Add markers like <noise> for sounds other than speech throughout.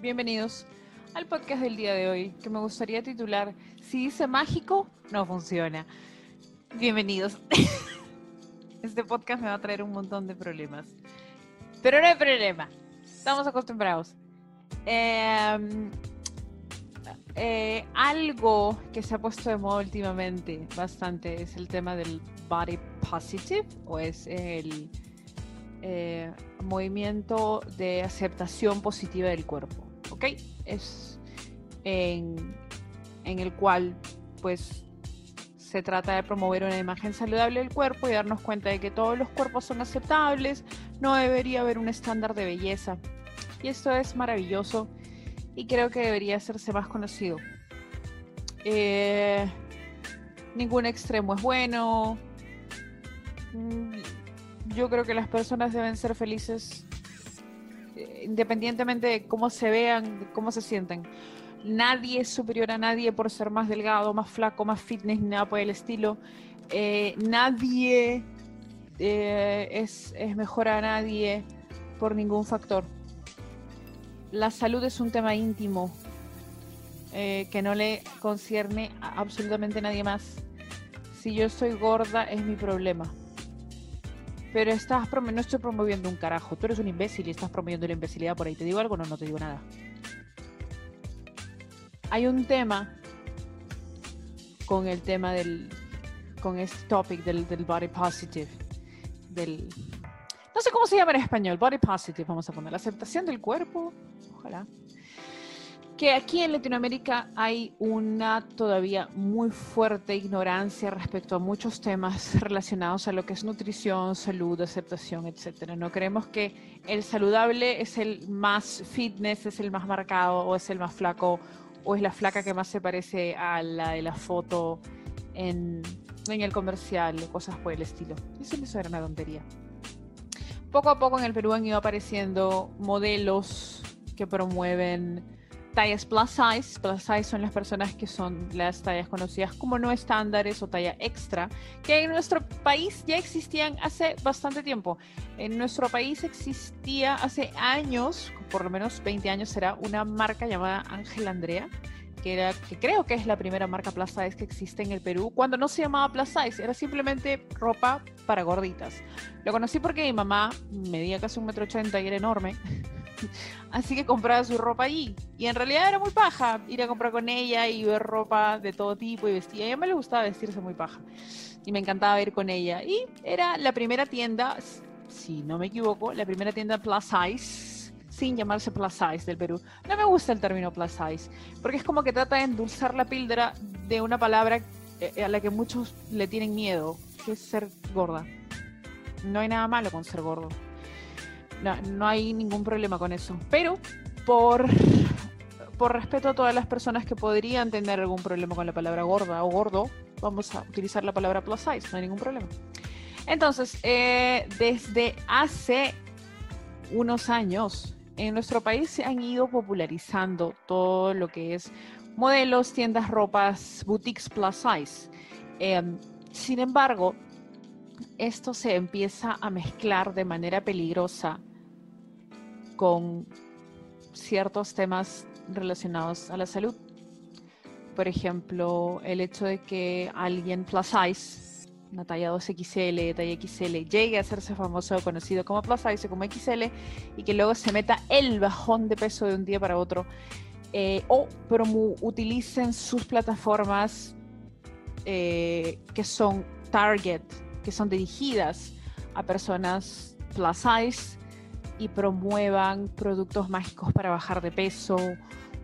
bienvenidos al podcast del día de hoy, que me gustaría titular Si dice mágico, no funciona. Bienvenidos. <laughs> Este podcast me va a traer un montón de problemas. Pero no hay problema, estamos acostumbrados. Em, eh, algo que se ha puesto de moda últimamente bastante es el tema del body positive o es el eh, movimiento de aceptación positiva del cuerpo. ¿Ok? Es en, el cual, pues, se trata de promover una imagen saludable del cuerpo y darnos cuenta de que todos los cuerpos son aceptables, no debería haber un estándar de belleza. Y esto es maravilloso y creo que debería hacerse más conocido. Eh, ningún extremo es bueno. Mm, yo creo que las personas deben ser felices independientemente de cómo se vean, cómo se sienten. Nadie es superior a nadie por ser más delgado, más flaco, más fitness, nada por el estilo. Eh, nadie eh, es, es mejor a nadie por ningún factor. La salud es un tema íntimo que no le concierne a absolutamente nadie más. Si yo estoy gorda es mi problema pero estás no estoy promoviendo un carajo. Tú eres un imbécil y estás promoviendo la imbecilidad por ahí. ¿Te digo algo? No, no te digo nada. Hay un tema con el tema del. con este topic del, del body positive. Del. No sé cómo se llama en español. Body positive, vamos a poner. La aceptación del cuerpo. Ojalá que aquí en Latinoamérica hay una todavía muy fuerte ignorancia respecto a muchos temas relacionados a lo que es nutrición, salud, aceptación, etcétera. No creemos que el saludable es el más fitness, es el más marcado o es el más flaco o es la flaca que más se parece a la de la foto en, en el comercial o cosas por el estilo. Eso, eso era una tontería. Poco a poco en el Perú han ido apareciendo modelos que promueven tallas plus size. Plus size son las personas que son las tallas conocidas como no estándares o talla extra, que en nuestro país ya existían hace bastante tiempo. En nuestro país existía hace años, por lo menos 20 años, será una marca llamada Ángel Andrea. Que, era, que creo que es la primera marca plus size que existe en el Perú, cuando no se llamaba plus size, era simplemente ropa para gorditas. Lo conocí porque mi mamá medía casi un metro ochenta y era enorme. <laughs> <laughs> Así que compraba su ropa allí. Y en realidad era muy paja ir a comprar con ella y ver ropa de todo tipo y vestir. A ella me le gustaba vestirse muy paja. Y me encantaba ir con ella. Y era la primera tienda, si no me equivoco, la primera tienda plus size, sin llamarse plus size del Perú. No me gusta el término plus size, porque es como que trata de endulzar la píldora de una palabra eh, a la que muchos le tienen miedo, que es ser gorda. No hay nada malo con ser gordo. No, no hay ningún problema con eso. Pero por, por respeto a todas las personas que podrían tener algún problema con la palabra gorda o gordo, vamos a utilizar la palabra plus size, no hay ningún problema. Entonces, eh, desde hace unos años, en nuestro país se han ido popularizando todo lo que es modelos, tiendas, ropas, boutiques plus size. Em, sin embargo, esto se empieza a mezclar de manera peligrosa con ciertos temas relacionados a la salud. Por ejemplo, el hecho de que alguien plus size, una talla 2XL, talla XL, llegue a hacerse famoso o conocido como plus size o como XL y que luego se meta el bajón de peso de un día para otro. Eh, o pero utilicen sus plataformas eh, que son target, que son dirigidas a personas plus size y promuevan productos mágicos para bajar de peso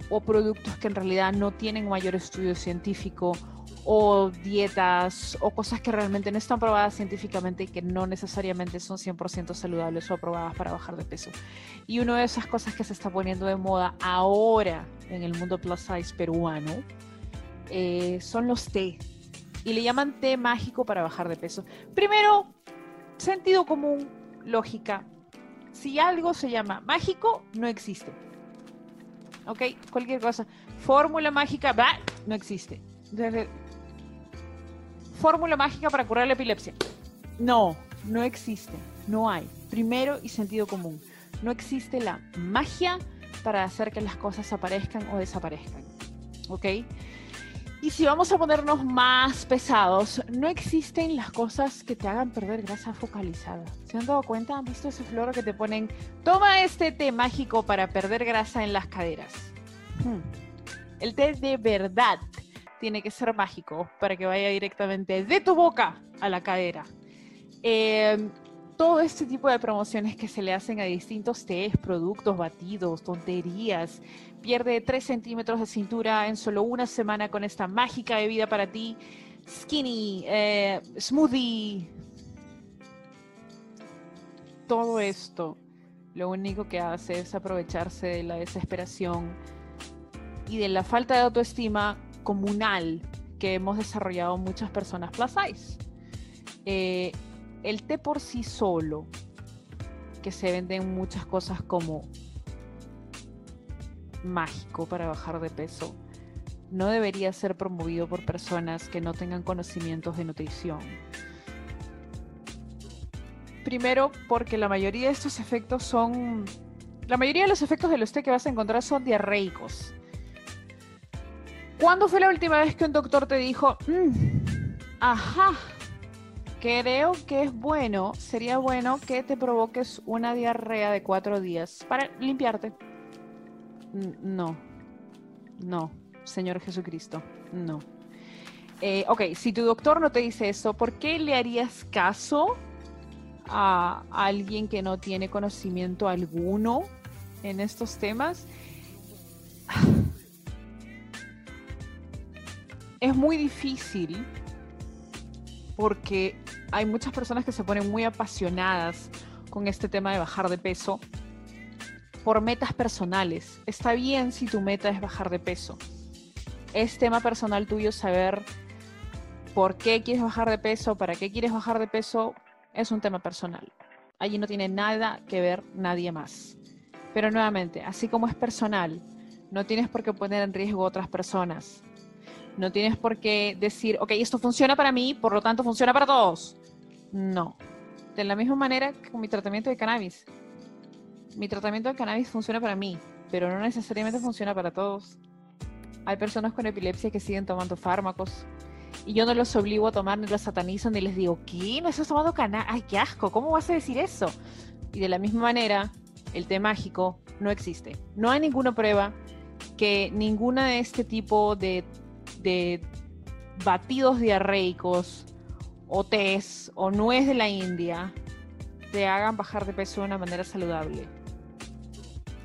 o productos que en realidad no tienen mayor estudio científico o dietas o cosas que realmente no están probadas científicamente y que no necesariamente son 100% saludables o aprobadas para bajar de peso. Y una de esas cosas que se está poniendo de moda ahora en el mundo plus size peruano eh, son los té. Y le llaman té mágico para bajar de peso. Primero, sentido común, lógica, si algo se llama mágico, no existe. ¿Ok? Cualquier cosa. Fórmula mágica, no existe. Fórmula mágica para curar la epilepsia. No, no existe. No hay. Primero y sentido común. No existe la magia para hacer que las cosas aparezcan o desaparezcan. ¿Ok? Y si vamos a ponernos más pesados, no existen las cosas que te hagan perder grasa focalizada. ¿Se han dado cuenta? ¿Han visto ese floro que te ponen? Toma este té mágico para perder grasa en las caderas. Hmm. El té de verdad tiene que ser mágico para que vaya directamente de tu boca a la cadera. Eh, todo este tipo de promociones que se le hacen a distintos tés, productos, batidos, tonterías. Pierde 3 centímetros de cintura en solo una semana con esta mágica bebida para ti. Skinny, eh, smoothie. Todo esto lo único que hace es aprovecharse de la desesperación y de la falta de autoestima comunal que hemos desarrollado muchas personas plus size. Eh, el té por sí solo, que se venden muchas cosas como mágico para bajar de peso, no debería ser promovido por personas que no tengan conocimientos de nutrición. Primero, porque la mayoría de estos efectos son. La mayoría de los efectos de los té que vas a encontrar son diarreicos. ¿Cuándo fue la última vez que un doctor te dijo, mm, ajá, creo que es bueno, sería bueno que te provoques una diarrea de cuatro días para limpiarte. No, no, Señor Jesucristo, no. Eh, ok, si tu doctor no te dice eso, ¿por qué le harías caso a alguien que no tiene conocimiento alguno en estos temas? <sighs> Es muy difícil porque hay muchas personas que se ponen muy apasionadas con este tema de bajar de peso por metas personales. Está bien si tu meta es bajar de peso. Es tema personal tuyo saber por qué quieres bajar de peso, para qué quieres bajar de peso, es un tema personal. Allí no tiene nada que ver nadie más. Pero nuevamente, así como es personal, no tienes por qué poner en riesgo a otras personas. No tienes por qué decir, ok, esto funciona para mí, por lo tanto funciona para todos. No. De la misma manera que con mi tratamiento de cannabis. Mi tratamiento de cannabis funciona para mí, pero no necesariamente funciona para todos. Hay personas con epilepsia que siguen tomando fármacos y yo no los obligo a tomar ni los satanizo ni les digo, ¿qué? ¿No estás tomando cannabis? ¡Ay, qué asco! ¿Cómo vas a decir eso? Y de la misma manera, el té mágico no existe. No hay ninguna prueba que ninguna de este tipo de de batidos diarreicos o tés o nuez de la India te hagan bajar de peso de una manera saludable.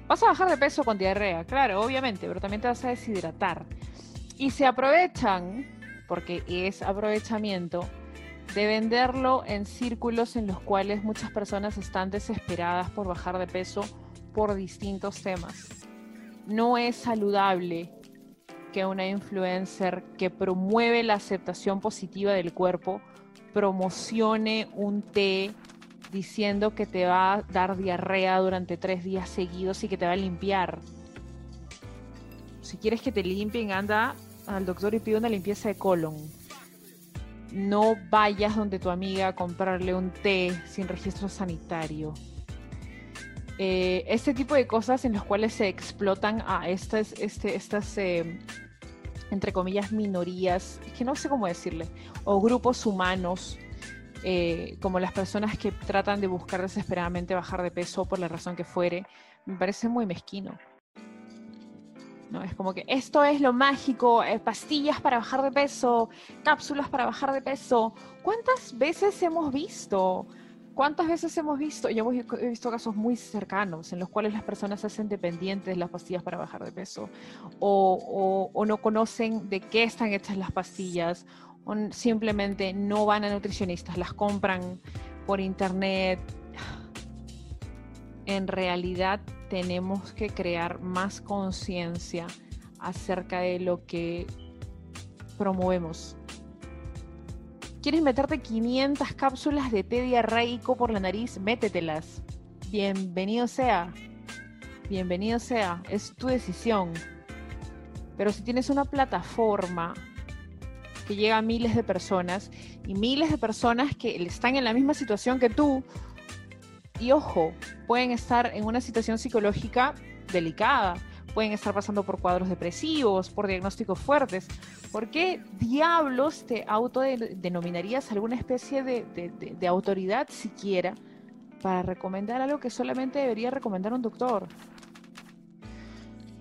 Vas a bajar de peso con diarrea, claro, obviamente, pero también te vas a deshidratar. Y se aprovechan, porque es aprovechamiento, de venderlo en círculos en los cuales muchas personas están desesperadas por bajar de peso por distintos temas. No es saludable que una influencer que promueve la aceptación positiva del cuerpo promocione un té diciendo que te va a dar diarrea durante tres días seguidos y que te va a limpiar. Si quieres que te limpien, anda al doctor y pide una limpieza de colon. No vayas donde tu amiga a comprarle un té sin registro sanitario. Eh, este tipo de cosas en las cuales se explotan a estas, este, estas eh, entre comillas, minorías, que no sé cómo decirle, o grupos humanos, eh, como las personas que tratan de buscar desesperadamente bajar de peso por la razón que fuere, me parece muy mezquino. ¿No? Es como que esto es lo mágico, pastillas para bajar de peso, cápsulas para bajar de peso. ¿Cuántas veces hemos visto ¿Cuántas veces hemos visto, yo he visto casos muy cercanos en los cuales las personas se hacen dependientes de las pastillas para bajar de peso o, no conocen de qué están hechas las pastillas o simplemente no van a nutricionistas, las compran por internet. En realidad tenemos que crear más conciencia acerca de lo que promovemos ¿Quieres meterte 500 cápsulas de té diarreico por la nariz? Métetelas. Bienvenido sea. Bienvenido sea. Es tu decisión. Pero si tienes una plataforma que llega a miles de personas y miles de personas que están en la misma situación que tú, y ojo, pueden estar en una situación psicológica delicada, pueden estar pasando por cuadros depresivos, por diagnósticos fuertes. ¿Por qué diablos te autodenominarías alguna especie de, autoridad siquiera para recomendar algo que solamente debería recomendar un doctor?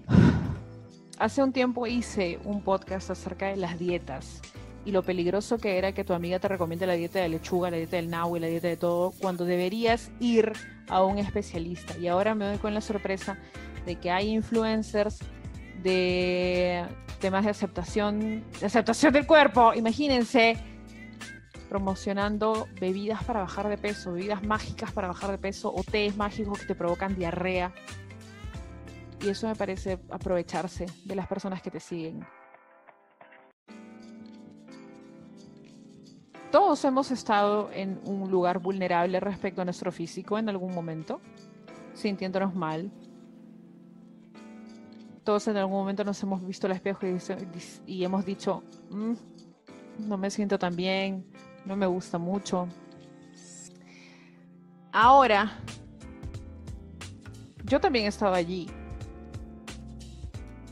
<sighs> Hace un tiempo hice un podcast acerca de las dietas y lo peligroso que era que tu amiga te recomiende la dieta de lechuga, la dieta del y la dieta de todo, cuando deberías ir a un especialista. Y ahora me doy con la sorpresa de que hay influencers de temas de aceptación, aceptación del cuerpo, imagínense, promocionando bebidas para bajar de peso, bebidas mágicas para bajar de peso o tés mágicos que te provocan diarrea. Y eso me parece aprovecharse de las personas que te siguen. Todos hemos estado en un lugar vulnerable respecto a nuestro físico en algún momento, sintiéndonos mal. Todos en algún momento nos hemos visto al espejo y, hemos dicho, mm, no me siento tan bien, no me gusta mucho. Ahora, yo también estaba allí.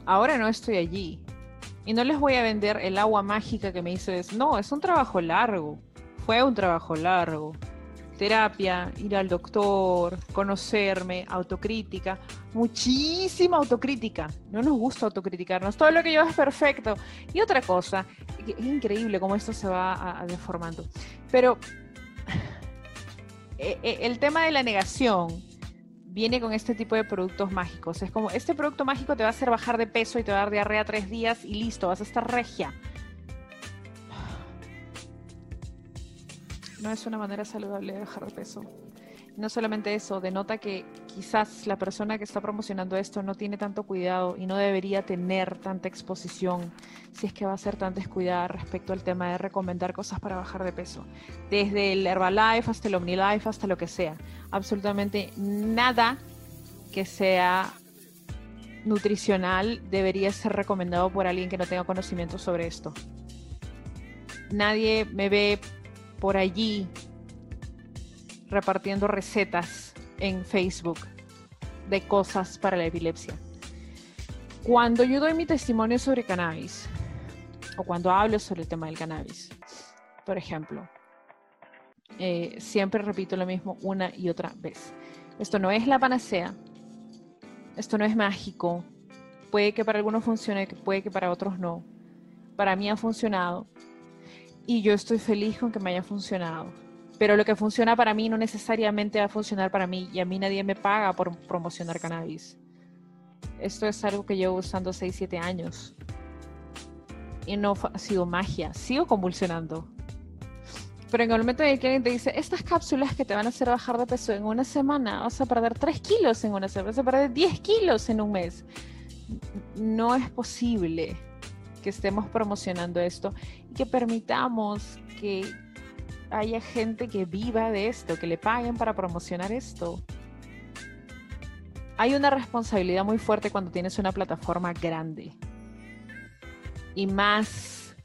Ahora no estoy allí. Y no les voy a vender el agua mágica que me hizo eso. No, es un trabajo largo. Fue un trabajo largo. Terapia, ir al doctor, conocerme, autocrítica, muchísima autocrítica. No nos gusta autocriticarnos. Todo lo que yo es perfecto. Y otra cosa, es increíble cómo esto se va deformando. Pero eh, <sighs> eh, el tema de la negación viene con este tipo de productos mágicos. Es como, este producto mágico te va a hacer bajar de peso y te va a dar diarrea tres días y listo, vas a estar regia. No es una manera saludable de bajar de peso. No solamente eso, denota que quizás la persona que está promocionando esto no tiene tanto cuidado y no debería tener tanta exposición si es que va a ser tan descuidada respecto al tema de recomendar cosas para bajar de peso. Desde el Herbalife hasta el OmniLife, hasta lo que sea absolutamente nada que sea nutricional debería ser recomendado por alguien que no tenga conocimiento sobre esto. Nadie me ve por allí repartiendo recetas en Facebook de cosas para la epilepsia. Cuando yo doy mi testimonio sobre cannabis, o cuando hablo sobre el tema del cannabis, por ejemplo, eh, siempre repito lo mismo una y otra vez. Esto no es la panacea, esto no es mágico, puede que para algunos funcione, puede que para otros no. Para mí ha funcionado y yo estoy feliz con que me haya funcionado. Pero lo que funciona para mí no necesariamente va a funcionar para mí y a mí nadie me paga por promocionar cannabis. Esto es algo que llevo usando 6, 7 años. Y no ha sido magia. Sigo convulsionando. Pero en el momento en que alguien te dice, estas cápsulas que te van a hacer bajar de peso en una semana, vas a perder 3 kilos en una semana, vas a perder 10 kilos en un mes. No es posible que estemos promocionando esto y que permitamos que haya gente que viva de esto, que le paguen para promocionar esto. Hay una responsabilidad muy fuerte cuando tienes una plataforma grande. Y más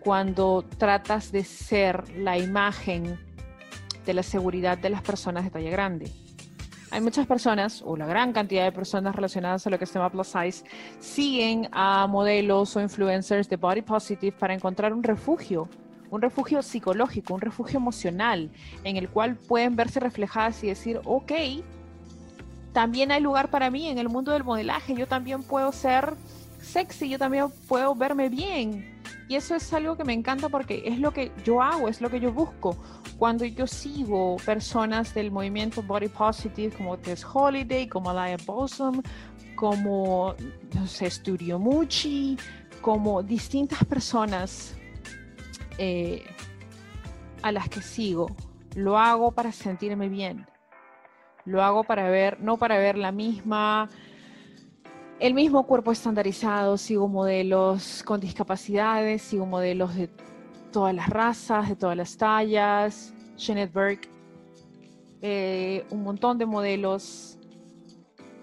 cuando tratas de ser la imagen de la seguridad de las personas de talla grande. Hay muchas personas, o la gran cantidad de personas relacionadas a lo que se llama plus size, siguen a modelos o influencers de body positive para encontrar un refugio, un refugio psicológico, un refugio emocional, en el cual pueden verse reflejadas y decir, ok, también hay lugar para mí en el mundo del modelaje, yo también puedo ser sexy, yo también puedo verme bien, y eso es algo que me encanta porque es lo que yo hago, es lo que yo busco. Cuando yo sigo personas del movimiento Body Positive como Tess Holiday, como Alaya Bosom, como, no sé, Muchi, como distintas personas eh, a las que sigo, lo hago para sentirme bien. Lo hago para ver, no para ver la misma el mismo cuerpo estandarizado, sigo modelos con discapacidades, sigo modelos de todas las razas, de todas las tallas, Jeanette Burke, eh, un montón de modelos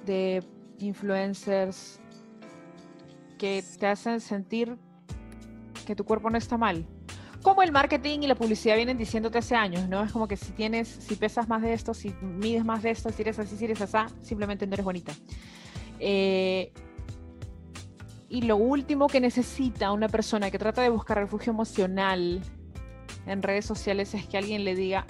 de influencers que te hacen sentir que tu cuerpo no está mal. Como el marketing y la publicidad vienen diciéndote hace años, ¿no? Es como que si tienes, si pesas más de esto, si mides más de esto, si eres así, si eres así, simplemente no eres bonita. Eh, y lo último que necesita una persona que trata de buscar refugio emocional en redes sociales es que alguien le diga,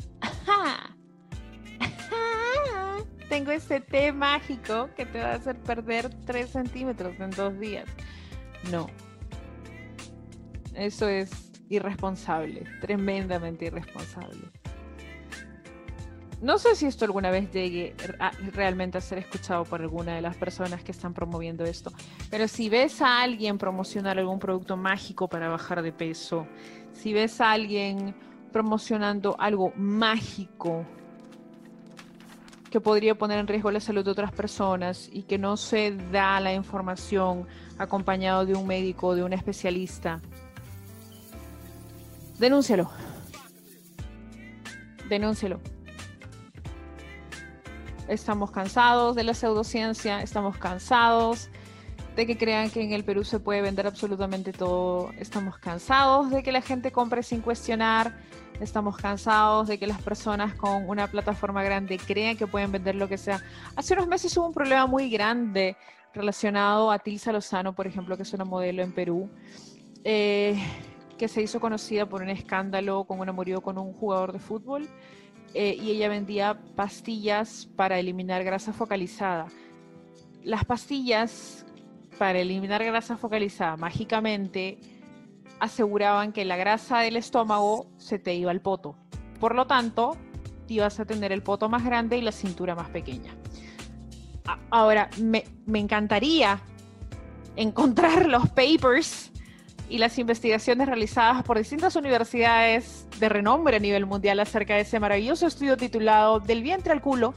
tengo este té mágico que te va a hacer perder 3 centímetros en dos días. No. Eso es irresponsable, tremendamente irresponsable. No sé si esto alguna vez llegue realmente a ser escuchado por alguna de las personas que están promoviendo esto, pero si ves a alguien promocionar algún producto mágico para bajar de peso, si ves a alguien promocionando algo mágico que podría poner en riesgo la salud de otras personas y que no se da la información acompañado de un médico o de un especialista, denúncialo. Denúncialo Estamos cansados de la pseudociencia, estamos cansados de que crean que en el Perú se puede vender absolutamente todo. Estamos cansados de que la gente compre sin cuestionar. Estamos cansados de que las personas con una plataforma grande crean que pueden vender lo que sea. Hace unos meses hubo un problema muy grande relacionado a Tilsa Lozano, por ejemplo, que es una modelo en Perú, eh, que se hizo conocida por un escándalo con un amorío con un jugador de fútbol. Eh, y ella vendía pastillas para eliminar grasa focalizada. Las pastillas para eliminar grasa focalizada mágicamente aseguraban que la grasa del estómago se te iba al poto. Por lo tanto, ibas a tener el poto más grande y la cintura más pequeña. Ahora, me, me encantaría encontrar los papers y las investigaciones realizadas por distintas universidades de renombre a nivel mundial acerca de ese maravilloso estudio titulado Del vientre al culo,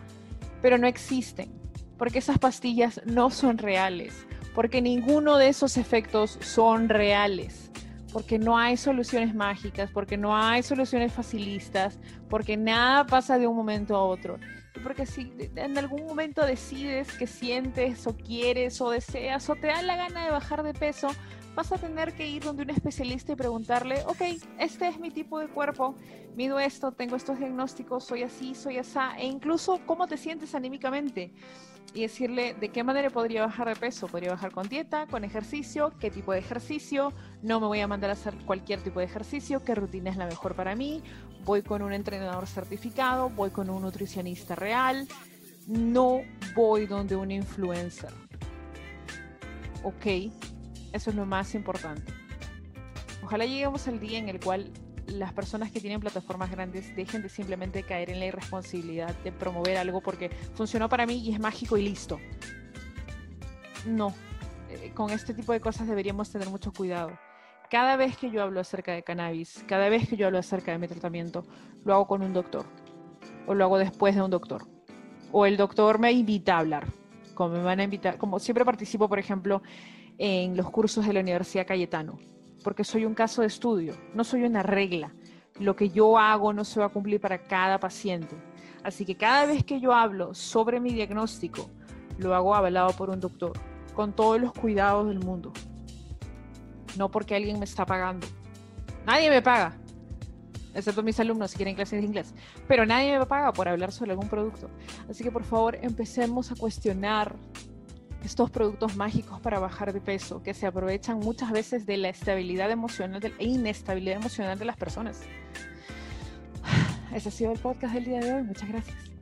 pero no existen, porque esas pastillas no son reales, porque ninguno de esos efectos son reales, porque no hay soluciones mágicas, porque no hay soluciones facilistas, porque nada pasa de un momento a otro. Porque si en algún momento decides que sientes o quieres o deseas o te da la gana de bajar de peso, vas a tener que ir donde un especialista y preguntarle, ok, este es mi tipo de cuerpo, mido esto, tengo estos diagnósticos, soy así, soy así, e incluso cómo te sientes anímicamente. Y decirle de qué manera podría bajar de peso. Podría bajar con dieta, con ejercicio, qué tipo de ejercicio, no me voy a mandar a hacer cualquier tipo de ejercicio, qué rutina es la mejor para mí, voy con un entrenador certificado, voy con un nutricionista real, no voy donde un influencer. Ok, eso es lo más importante. Ojalá lleguemos al día en el cual las personas que tienen plataformas grandes dejen de simplemente caer en la irresponsabilidad de promover algo porque funcionó para mí y es mágico y listo. No, eh, con este tipo de cosas deberíamos tener mucho cuidado. Cada vez que yo hablo acerca de cannabis, cada vez que yo hablo acerca de mi tratamiento, lo hago con un doctor o lo hago después de un doctor. O el doctor me invita a hablar, como me van a invitar, como siempre participo, por ejemplo, en los cursos de la Universidad Cayetano, porque soy un caso de estudio, no soy una regla. Lo que yo hago no se va a cumplir para cada paciente. Así que cada vez que yo hablo sobre mi diagnóstico, lo hago avalado por un doctor, con todos los cuidados del mundo. No porque alguien me está pagando. Nadie me paga, excepto mis alumnos si quieren clases de inglés. Pero nadie me paga por hablar sobre algún producto. Así que por favor empecemos a cuestionar estos productos mágicos para bajar de peso que se aprovechan muchas veces de la estabilidad emocional e inestabilidad emocional de las personas. <sighs> Ese ha sido el podcast del día de hoy. Muchas gracias.